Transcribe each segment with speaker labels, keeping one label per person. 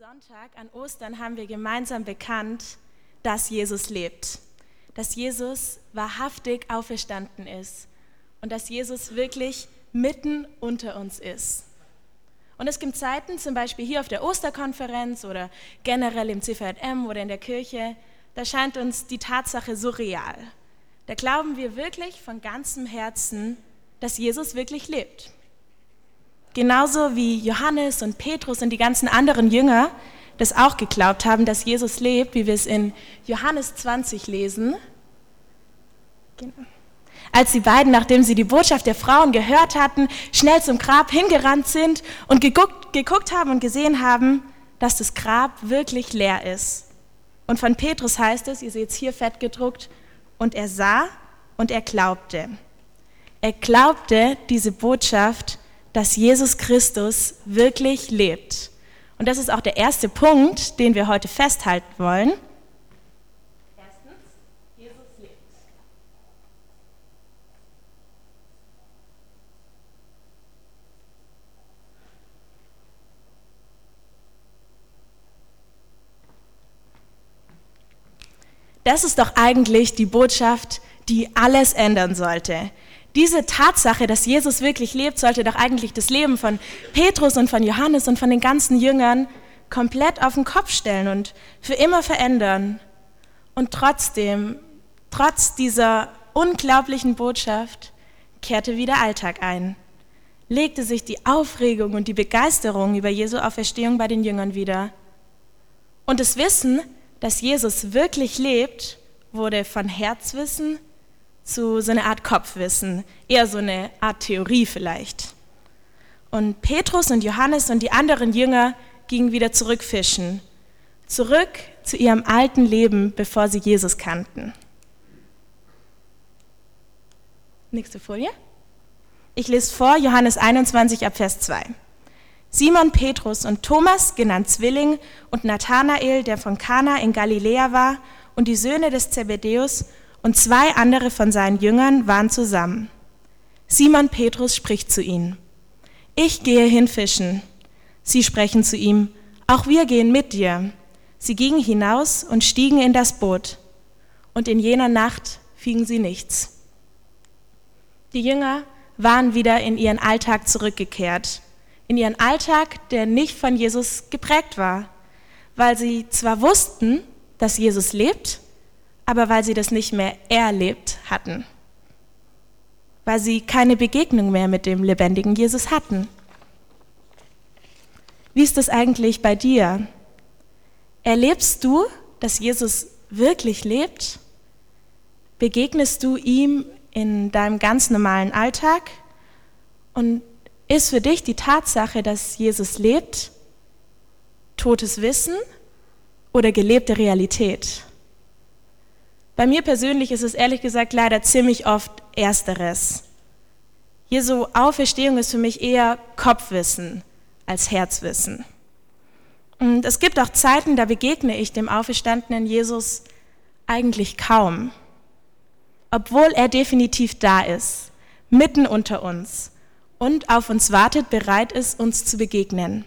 Speaker 1: Sonntag an Ostern haben wir gemeinsam bekannt, dass Jesus lebt, dass Jesus wahrhaftig auferstanden ist und dass Jesus wirklich mitten unter uns ist. Und es gibt Zeiten, zum Beispiel hier auf der Osterkonferenz oder generell im CVM oder in der Kirche, da scheint uns die Tatsache so real. Da glauben wir wirklich von ganzem Herzen, dass Jesus wirklich lebt. Genauso wie Johannes und Petrus und die ganzen anderen Jünger das auch geglaubt haben, dass Jesus lebt, wie wir es in Johannes 20 lesen. Genau. Als die beiden, nachdem sie die Botschaft der Frauen gehört hatten, schnell zum Grab hingerannt sind und geguckt, geguckt haben und gesehen haben, dass das Grab wirklich leer ist. Und von Petrus heißt es, ihr seht es hier fett gedruckt, und er sah und er glaubte. Er glaubte diese Botschaft dass Jesus Christus wirklich lebt. Und das ist auch der erste Punkt, den wir heute festhalten wollen. Erstens, Jesus lebt. Das ist doch eigentlich die Botschaft, die alles ändern sollte. Diese Tatsache, dass Jesus wirklich lebt, sollte doch eigentlich das Leben von Petrus und von Johannes und von den ganzen Jüngern komplett auf den Kopf stellen und für immer verändern. Und trotzdem, trotz dieser unglaublichen Botschaft, kehrte wieder Alltag ein, legte sich die Aufregung und die Begeisterung über Jesu Auferstehung bei den Jüngern wieder. Und das Wissen, dass Jesus wirklich lebt, wurde von Herzwissen zu so einer Art Kopfwissen, eher so eine Art Theorie vielleicht. Und Petrus und Johannes und die anderen Jünger gingen wieder zurückfischen, zurück zu ihrem alten Leben, bevor sie Jesus kannten. Nächste Folie. Ich lese vor Johannes 21 ab Vers 2. Simon Petrus und Thomas, genannt Zwilling, und Nathanael, der von Kana in Galiläa war, und die Söhne des Zebedäus und zwei andere von seinen Jüngern waren zusammen. Simon Petrus spricht zu ihnen, ich gehe hin fischen. Sie sprechen zu ihm, auch wir gehen mit dir. Sie gingen hinaus und stiegen in das Boot, und in jener Nacht fingen sie nichts. Die Jünger waren wieder in ihren Alltag zurückgekehrt, in ihren Alltag, der nicht von Jesus geprägt war, weil sie zwar wussten, dass Jesus lebt, aber weil sie das nicht mehr erlebt hatten, weil sie keine Begegnung mehr mit dem lebendigen Jesus hatten. Wie ist das eigentlich bei dir? Erlebst du, dass Jesus wirklich lebt? Begegnest du ihm in deinem ganz normalen Alltag? Und ist für dich die Tatsache, dass Jesus lebt, totes Wissen oder gelebte Realität? Bei mir persönlich ist es ehrlich gesagt leider ziemlich oft ersteres. Jesu Auferstehung ist für mich eher Kopfwissen als Herzwissen. Und es gibt auch Zeiten, da begegne ich dem auferstandenen Jesus eigentlich kaum, obwohl er definitiv da ist, mitten unter uns und auf uns wartet, bereit ist, uns zu begegnen.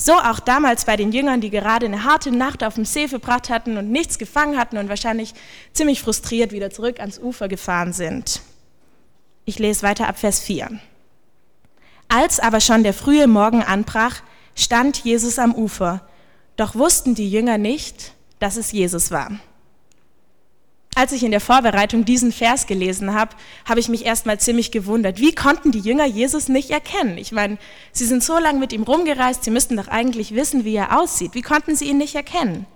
Speaker 1: So auch damals bei den Jüngern, die gerade eine harte Nacht auf dem See verbracht hatten und nichts gefangen hatten und wahrscheinlich ziemlich frustriert wieder zurück ans Ufer gefahren sind. Ich lese weiter ab Vers 4. Als aber schon der frühe Morgen anbrach, stand Jesus am Ufer, doch wussten die Jünger nicht, dass es Jesus war. Als ich in der Vorbereitung diesen Vers gelesen habe, habe ich mich erstmal ziemlich gewundert. Wie konnten die Jünger Jesus nicht erkennen? Ich meine, sie sind so lange mit ihm rumgereist, sie müssten doch eigentlich wissen, wie er aussieht. Wie konnten sie ihn nicht erkennen?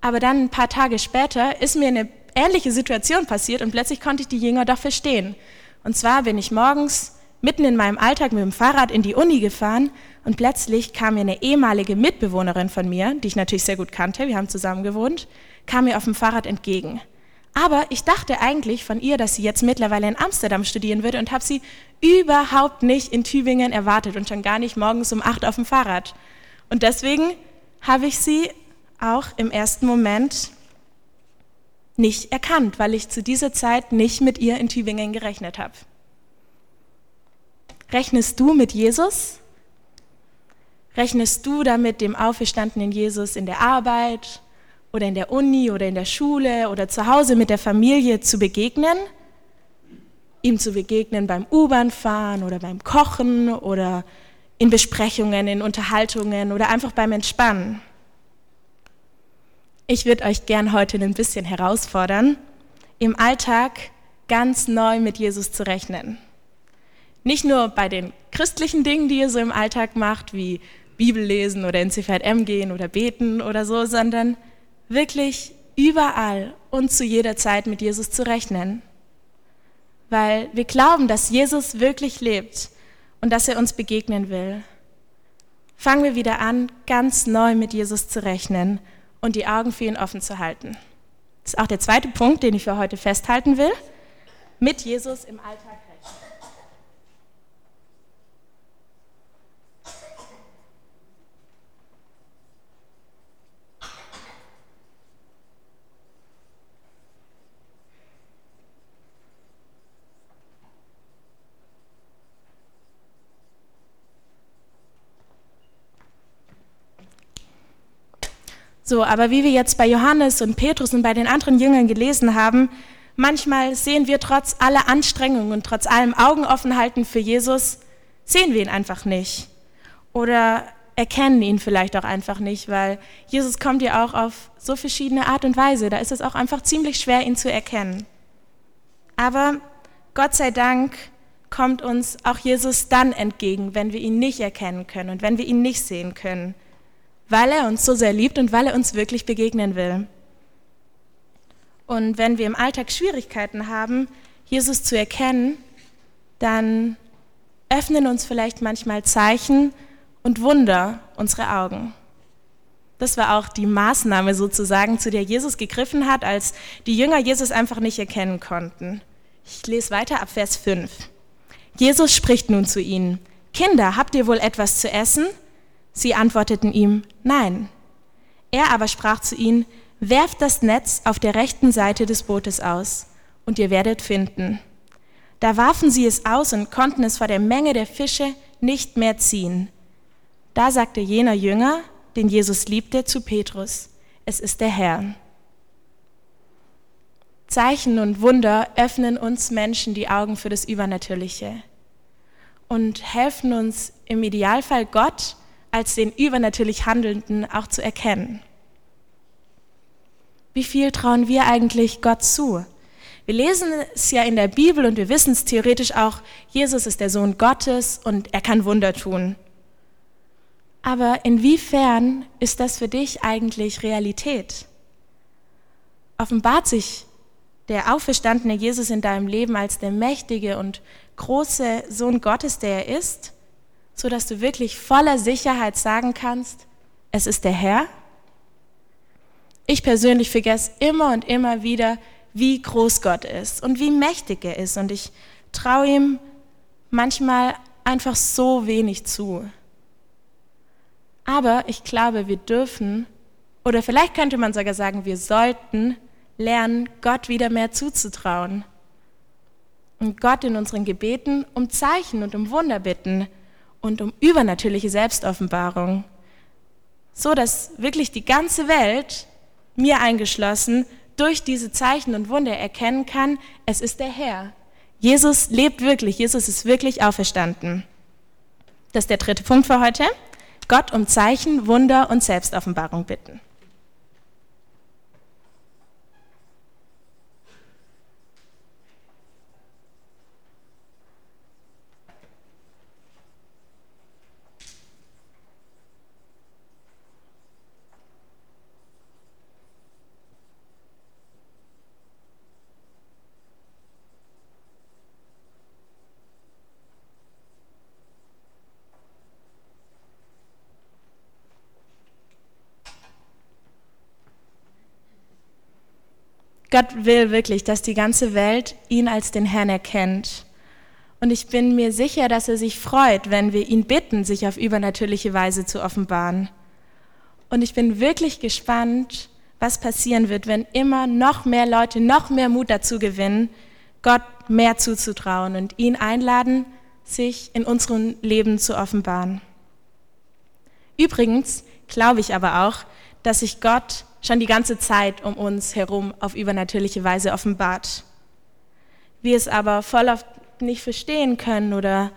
Speaker 1: Aber dann ein paar Tage später ist mir eine ähnliche Situation passiert und plötzlich konnte ich die Jünger doch verstehen. Und zwar bin ich morgens mitten in meinem Alltag mit dem Fahrrad in die Uni gefahren und plötzlich kam mir eine ehemalige Mitbewohnerin von mir, die ich natürlich sehr gut kannte, wir haben zusammen gewohnt, kam mir auf dem Fahrrad entgegen. Aber ich dachte eigentlich von ihr, dass sie jetzt mittlerweile in Amsterdam studieren würde und habe sie überhaupt nicht in Tübingen erwartet und schon gar nicht morgens um acht auf dem Fahrrad. Und deswegen habe ich sie auch im ersten Moment nicht erkannt, weil ich zu dieser Zeit nicht mit ihr in Tübingen gerechnet habe. Rechnest du mit Jesus? Rechnest du damit dem auferstandenen Jesus in der Arbeit oder in der Uni oder in der Schule oder zu Hause mit der Familie zu begegnen? Ihm zu begegnen beim U-Bahn-Fahren oder beim Kochen oder in Besprechungen, in Unterhaltungen oder einfach beim Entspannen. Ich würde euch gern heute ein bisschen herausfordern, im Alltag ganz neu mit Jesus zu rechnen. Nicht nur bei den christlichen Dingen, die ihr so im Alltag macht, wie Bibel lesen oder ins CVM gehen oder beten oder so, sondern wirklich überall und zu jeder Zeit mit Jesus zu rechnen. Weil wir glauben, dass Jesus wirklich lebt und dass er uns begegnen will. Fangen wir wieder an, ganz neu mit Jesus zu rechnen und die Augen für ihn offen zu halten. Das ist auch der zweite Punkt, den ich für heute festhalten will. Mit Jesus im Alltag So, aber wie wir jetzt bei Johannes und Petrus und bei den anderen Jüngern gelesen haben, manchmal sehen wir trotz aller Anstrengungen und trotz allem Augenoffenhalten für Jesus, sehen wir ihn einfach nicht. Oder erkennen ihn vielleicht auch einfach nicht, weil Jesus kommt ja auch auf so verschiedene Art und Weise. Da ist es auch einfach ziemlich schwer, ihn zu erkennen. Aber Gott sei Dank kommt uns auch Jesus dann entgegen, wenn wir ihn nicht erkennen können und wenn wir ihn nicht sehen können weil er uns so sehr liebt und weil er uns wirklich begegnen will. Und wenn wir im Alltag Schwierigkeiten haben, Jesus zu erkennen, dann öffnen uns vielleicht manchmal Zeichen und Wunder unsere Augen. Das war auch die Maßnahme sozusagen, zu der Jesus gegriffen hat, als die Jünger Jesus einfach nicht erkennen konnten. Ich lese weiter ab Vers 5. Jesus spricht nun zu ihnen, Kinder, habt ihr wohl etwas zu essen? Sie antworteten ihm, nein. Er aber sprach zu ihnen, werft das Netz auf der rechten Seite des Bootes aus, und ihr werdet finden. Da warfen sie es aus und konnten es vor der Menge der Fische nicht mehr ziehen. Da sagte jener Jünger, den Jesus liebte, zu Petrus, es ist der Herr. Zeichen und Wunder öffnen uns Menschen die Augen für das Übernatürliche und helfen uns im Idealfall Gott als den übernatürlich Handelnden auch zu erkennen. Wie viel trauen wir eigentlich Gott zu? Wir lesen es ja in der Bibel und wir wissen es theoretisch auch, Jesus ist der Sohn Gottes und er kann Wunder tun. Aber inwiefern ist das für dich eigentlich Realität? Offenbart sich der auferstandene Jesus in deinem Leben als der mächtige und große Sohn Gottes, der er ist? So dass du wirklich voller Sicherheit sagen kannst, es ist der Herr? Ich persönlich vergesse immer und immer wieder, wie groß Gott ist und wie mächtig er ist. Und ich traue ihm manchmal einfach so wenig zu. Aber ich glaube, wir dürfen, oder vielleicht könnte man sogar sagen, wir sollten lernen, Gott wieder mehr zuzutrauen. Und Gott in unseren Gebeten um Zeichen und um Wunder bitten und um übernatürliche Selbstoffenbarung, so dass wirklich die ganze Welt, mir eingeschlossen, durch diese Zeichen und Wunder erkennen kann, es ist der Herr. Jesus lebt wirklich, Jesus ist wirklich auferstanden. Das ist der dritte Punkt für heute. Gott um Zeichen, Wunder und Selbstoffenbarung bitten. Gott will wirklich, dass die ganze Welt ihn als den Herrn erkennt. Und ich bin mir sicher, dass er sich freut, wenn wir ihn bitten, sich auf übernatürliche Weise zu offenbaren. Und ich bin wirklich gespannt, was passieren wird, wenn immer noch mehr Leute noch mehr Mut dazu gewinnen, Gott mehr zuzutrauen und ihn einladen, sich in unserem Leben zu offenbaren. Übrigens glaube ich aber auch, dass sich Gott schon die ganze Zeit um uns herum auf übernatürliche Weise offenbart. Wir es aber voll oft nicht verstehen können oder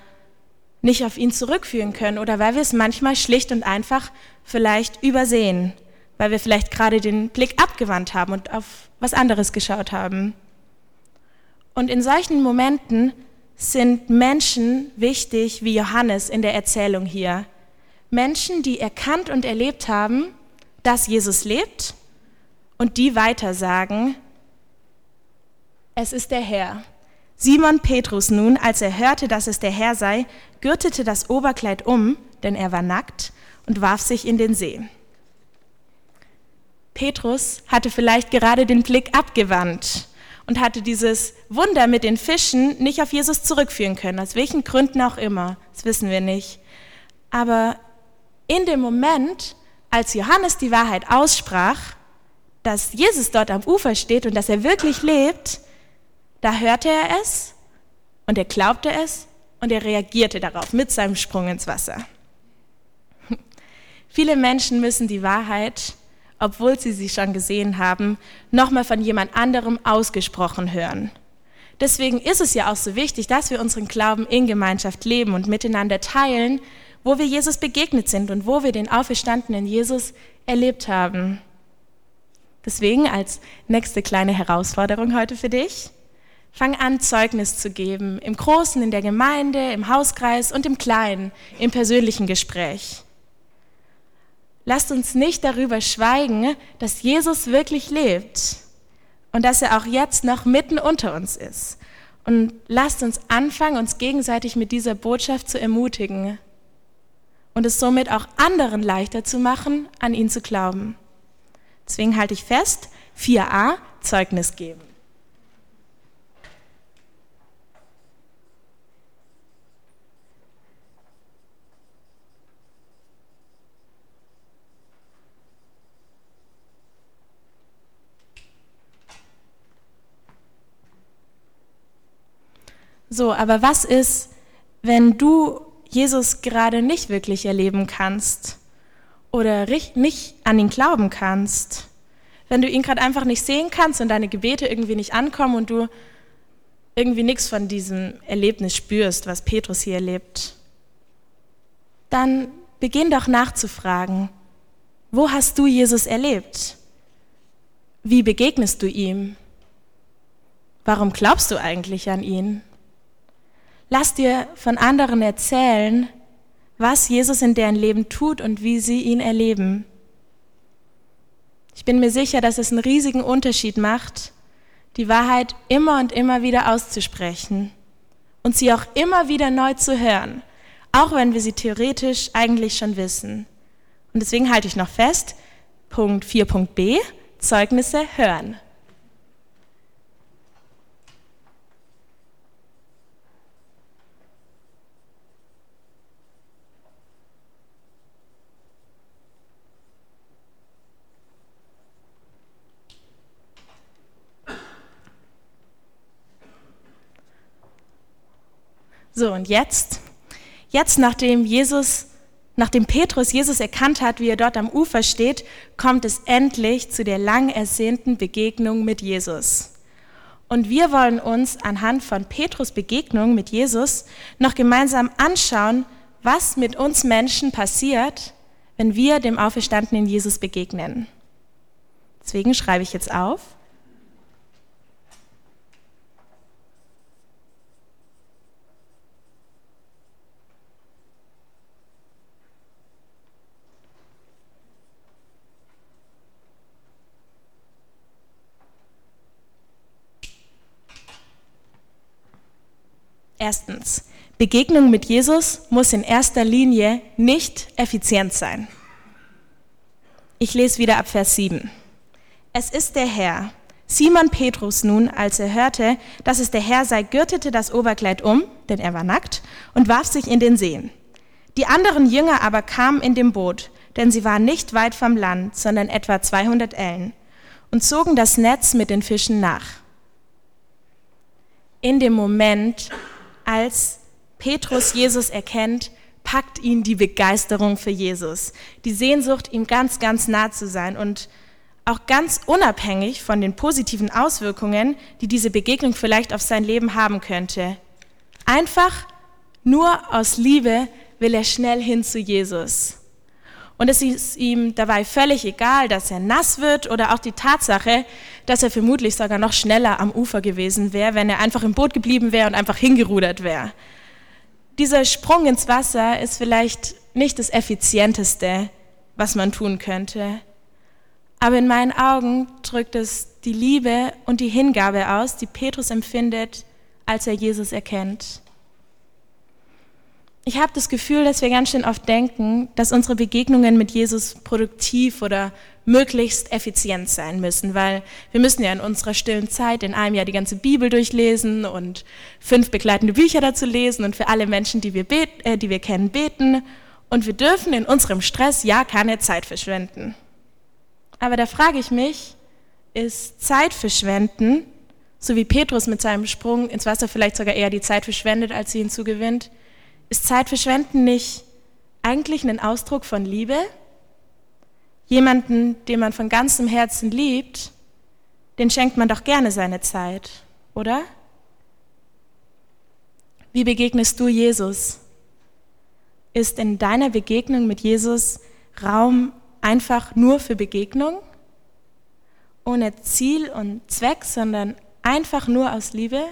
Speaker 1: nicht auf ihn zurückführen können oder weil wir es manchmal schlicht und einfach vielleicht übersehen, weil wir vielleicht gerade den Blick abgewandt haben und auf was anderes geschaut haben. Und in solchen Momenten sind Menschen wichtig wie Johannes in der Erzählung hier. Menschen, die erkannt und erlebt haben, dass Jesus lebt und die weitersagen, es ist der Herr. Simon Petrus nun, als er hörte, dass es der Herr sei, gürtete das Oberkleid um, denn er war nackt, und warf sich in den See. Petrus hatte vielleicht gerade den Blick abgewandt und hatte dieses Wunder mit den Fischen nicht auf Jesus zurückführen können, aus welchen Gründen auch immer, das wissen wir nicht. Aber in dem Moment, als Johannes die Wahrheit aussprach, dass Jesus dort am Ufer steht und dass er wirklich lebt, da hörte er es und er glaubte es und er reagierte darauf mit seinem Sprung ins Wasser. Viele Menschen müssen die Wahrheit, obwohl sie sie schon gesehen haben, nochmal von jemand anderem ausgesprochen hören. Deswegen ist es ja auch so wichtig, dass wir unseren Glauben in Gemeinschaft leben und miteinander teilen, wo wir Jesus begegnet sind und wo wir den auferstandenen Jesus erlebt haben. Deswegen als nächste kleine Herausforderung heute für dich, Fang an, Zeugnis zu geben, im Großen, in der Gemeinde, im Hauskreis und im Kleinen, im persönlichen Gespräch. Lasst uns nicht darüber schweigen, dass Jesus wirklich lebt und dass er auch jetzt noch mitten unter uns ist. Und lasst uns anfangen, uns gegenseitig mit dieser Botschaft zu ermutigen und es somit auch anderen leichter zu machen, an ihn zu glauben. Deswegen halte ich fest, 4a, Zeugnis geben. So, aber was ist, wenn du Jesus gerade nicht wirklich erleben kannst oder nicht an ihn glauben kannst? Wenn du ihn gerade einfach nicht sehen kannst und deine Gebete irgendwie nicht ankommen und du irgendwie nichts von diesem Erlebnis spürst, was Petrus hier erlebt, dann beginn doch nachzufragen, wo hast du Jesus erlebt? Wie begegnest du ihm? Warum glaubst du eigentlich an ihn? Lass dir von anderen erzählen, was Jesus in deren Leben tut und wie sie ihn erleben. Ich bin mir sicher, dass es einen riesigen Unterschied macht, die Wahrheit immer und immer wieder auszusprechen und sie auch immer wieder neu zu hören, auch wenn wir sie theoretisch eigentlich schon wissen. Und deswegen halte ich noch fest, Punkt 4.b, Zeugnisse hören. So, und jetzt, jetzt nachdem Jesus, nachdem Petrus Jesus erkannt hat, wie er dort am Ufer steht, kommt es endlich zu der lang ersehnten Begegnung mit Jesus. Und wir wollen uns anhand von Petrus Begegnung mit Jesus noch gemeinsam anschauen, was mit uns Menschen passiert, wenn wir dem auferstandenen Jesus begegnen. Deswegen schreibe ich jetzt auf, Erstens, Begegnung mit Jesus muss in erster Linie nicht effizient sein. Ich lese wieder ab Vers 7. Es ist der Herr. Simon Petrus nun, als er hörte, dass es der Herr sei, gürtete das Oberkleid um, denn er war nackt, und warf sich in den See. Die anderen Jünger aber kamen in dem Boot, denn sie waren nicht weit vom Land, sondern etwa 200 Ellen, und zogen das Netz mit den Fischen nach. In dem Moment, als Petrus Jesus erkennt, packt ihn die Begeisterung für Jesus, die Sehnsucht, ihm ganz, ganz nah zu sein und auch ganz unabhängig von den positiven Auswirkungen, die diese Begegnung vielleicht auf sein Leben haben könnte. Einfach nur aus Liebe will er schnell hin zu Jesus. Und es ist ihm dabei völlig egal, dass er nass wird oder auch die Tatsache, dass er vermutlich sogar noch schneller am Ufer gewesen wäre, wenn er einfach im Boot geblieben wäre und einfach hingerudert wäre. Dieser Sprung ins Wasser ist vielleicht nicht das Effizienteste, was man tun könnte. Aber in meinen Augen drückt es die Liebe und die Hingabe aus, die Petrus empfindet, als er Jesus erkennt. Ich habe das Gefühl, dass wir ganz schön oft denken, dass unsere Begegnungen mit Jesus produktiv oder möglichst effizient sein müssen, weil wir müssen ja in unserer stillen Zeit in einem Jahr die ganze Bibel durchlesen und fünf begleitende Bücher dazu lesen und für alle Menschen, die wir, beten, äh, die wir kennen, beten. Und wir dürfen in unserem Stress ja keine Zeit verschwenden. Aber da frage ich mich, ist Zeit verschwenden, so wie Petrus mit seinem Sprung ins Wasser vielleicht sogar eher die Zeit verschwendet, als sie hinzugewinnt, ist Zeitverschwenden nicht eigentlich ein Ausdruck von Liebe? Jemanden, den man von ganzem Herzen liebt, den schenkt man doch gerne seine Zeit, oder? Wie begegnest du Jesus? Ist in deiner Begegnung mit Jesus Raum einfach nur für Begegnung? Ohne Ziel und Zweck, sondern einfach nur aus Liebe?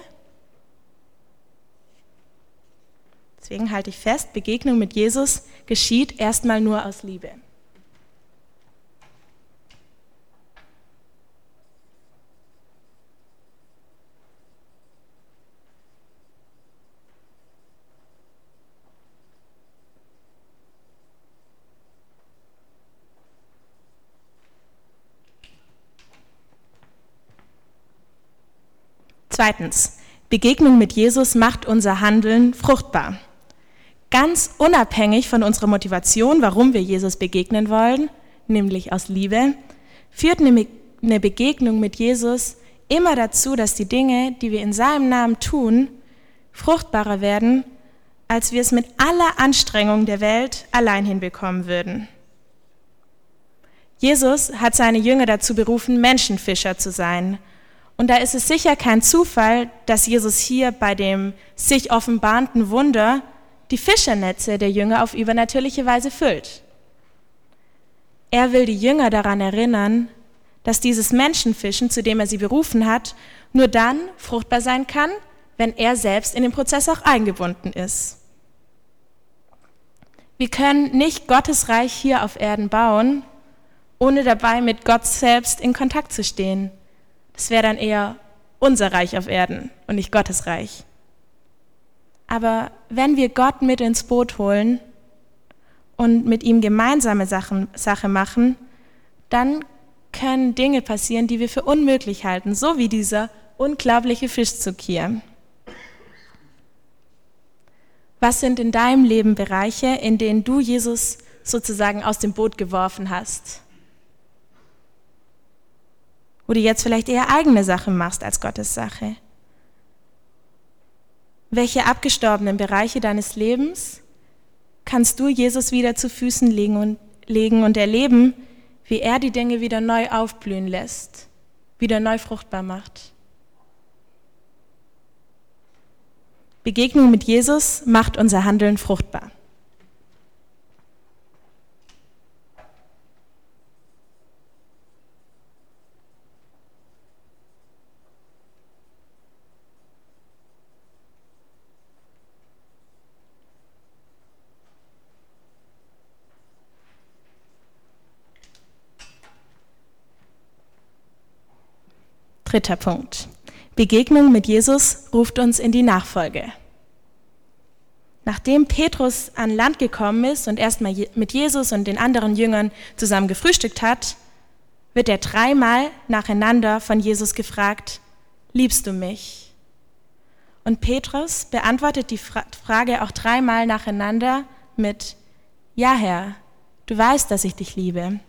Speaker 1: Deswegen halte ich fest, Begegnung mit Jesus geschieht erstmal nur aus Liebe. Zweitens, Begegnung mit Jesus macht unser Handeln fruchtbar ganz unabhängig von unserer Motivation, warum wir Jesus begegnen wollen, nämlich aus Liebe, führt eine Begegnung mit Jesus immer dazu, dass die Dinge, die wir in seinem Namen tun, fruchtbarer werden, als wir es mit aller Anstrengung der Welt allein hinbekommen würden. Jesus hat seine Jünger dazu berufen, Menschenfischer zu sein. Und da ist es sicher kein Zufall, dass Jesus hier bei dem sich offenbarenden Wunder die Fischernetze der Jünger auf übernatürliche Weise füllt. Er will die Jünger daran erinnern, dass dieses Menschenfischen, zu dem er sie berufen hat, nur dann fruchtbar sein kann, wenn er selbst in den Prozess auch eingebunden ist. Wir können nicht Gottes Reich hier auf Erden bauen, ohne dabei mit Gott selbst in Kontakt zu stehen. Das wäre dann eher unser Reich auf Erden und nicht Gottes Reich. Aber wenn wir Gott mit ins Boot holen und mit ihm gemeinsame Sachen, Sache machen, dann können Dinge passieren, die wir für unmöglich halten, so wie dieser unglaubliche Fischzug hier. Was sind in deinem Leben Bereiche, in denen du Jesus sozusagen aus dem Boot geworfen hast? Wo du jetzt vielleicht eher eigene Sache machst als Gottes Sache? Welche abgestorbenen Bereiche deines Lebens kannst du Jesus wieder zu Füßen legen und, legen und erleben, wie er die Dinge wieder neu aufblühen lässt, wieder neu fruchtbar macht? Begegnung mit Jesus macht unser Handeln fruchtbar. Dritter Punkt. Begegnung mit Jesus ruft uns in die Nachfolge. Nachdem Petrus an Land gekommen ist und erstmal mit Jesus und den anderen Jüngern zusammen gefrühstückt hat, wird er dreimal nacheinander von Jesus gefragt, liebst du mich? Und Petrus beantwortet die Frage auch dreimal nacheinander mit, ja Herr, du weißt, dass ich dich liebe.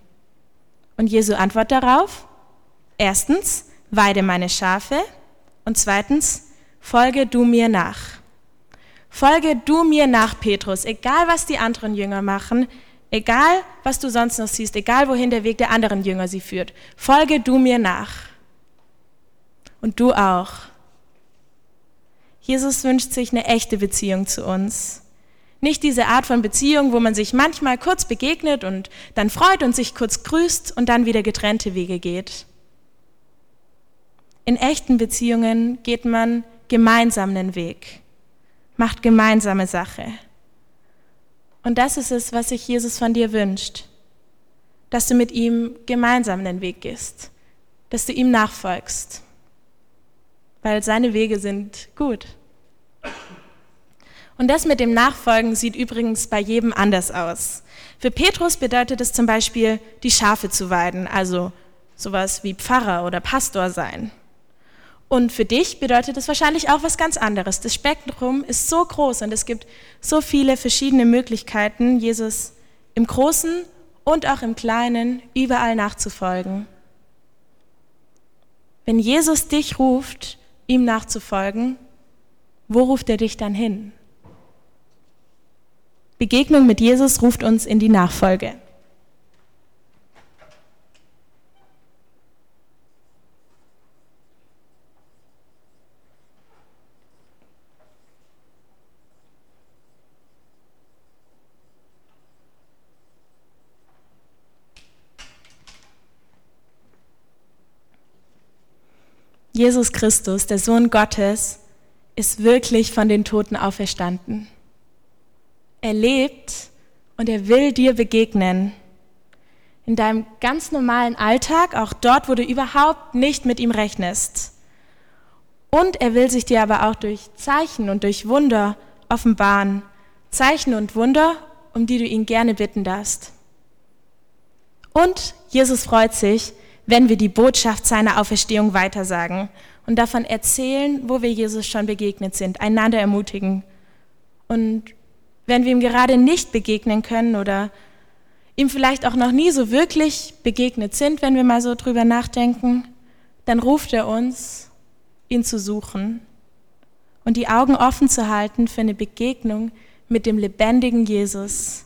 Speaker 1: Und Jesu Antwort darauf, erstens, weide meine Schafe und zweitens, folge du mir nach. Folge du mir nach, Petrus, egal was die anderen Jünger machen, egal was du sonst noch siehst, egal wohin der Weg der anderen Jünger sie führt. Folge du mir nach. Und du auch. Jesus wünscht sich eine echte Beziehung zu uns. Nicht diese Art von Beziehung, wo man sich manchmal kurz begegnet und dann freut und sich kurz grüßt und dann wieder getrennte Wege geht. In echten Beziehungen geht man gemeinsam den Weg, macht gemeinsame Sache. Und das ist es, was sich Jesus von dir wünscht, dass du mit ihm gemeinsam den Weg gehst, dass du ihm nachfolgst, weil seine Wege sind gut. Und das mit dem Nachfolgen sieht übrigens bei jedem anders aus. Für Petrus bedeutet es zum Beispiel, die Schafe zu weiden, also sowas wie Pfarrer oder Pastor sein. Und für dich bedeutet es wahrscheinlich auch was ganz anderes. Das Spektrum ist so groß und es gibt so viele verschiedene Möglichkeiten, Jesus im Großen und auch im Kleinen überall nachzufolgen. Wenn Jesus dich ruft, ihm nachzufolgen, wo ruft er dich dann hin? Begegnung mit Jesus ruft uns in die Nachfolge. Jesus Christus, der Sohn Gottes, ist wirklich von den Toten auferstanden. Er lebt und er will dir begegnen. In deinem ganz normalen Alltag, auch dort, wo du überhaupt nicht mit ihm rechnest. Und er will sich dir aber auch durch Zeichen und durch Wunder offenbaren. Zeichen und Wunder, um die du ihn gerne bitten darfst. Und Jesus freut sich, wenn wir die Botschaft seiner Auferstehung weitersagen und davon erzählen, wo wir Jesus schon begegnet sind, einander ermutigen und wenn wir ihm gerade nicht begegnen können oder ihm vielleicht auch noch nie so wirklich begegnet sind, wenn wir mal so drüber nachdenken, dann ruft er uns, ihn zu suchen und die Augen offen zu halten für eine Begegnung mit dem lebendigen Jesus,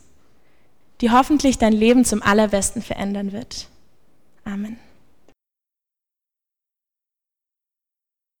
Speaker 1: die hoffentlich dein Leben zum allerbesten verändern wird. Amen.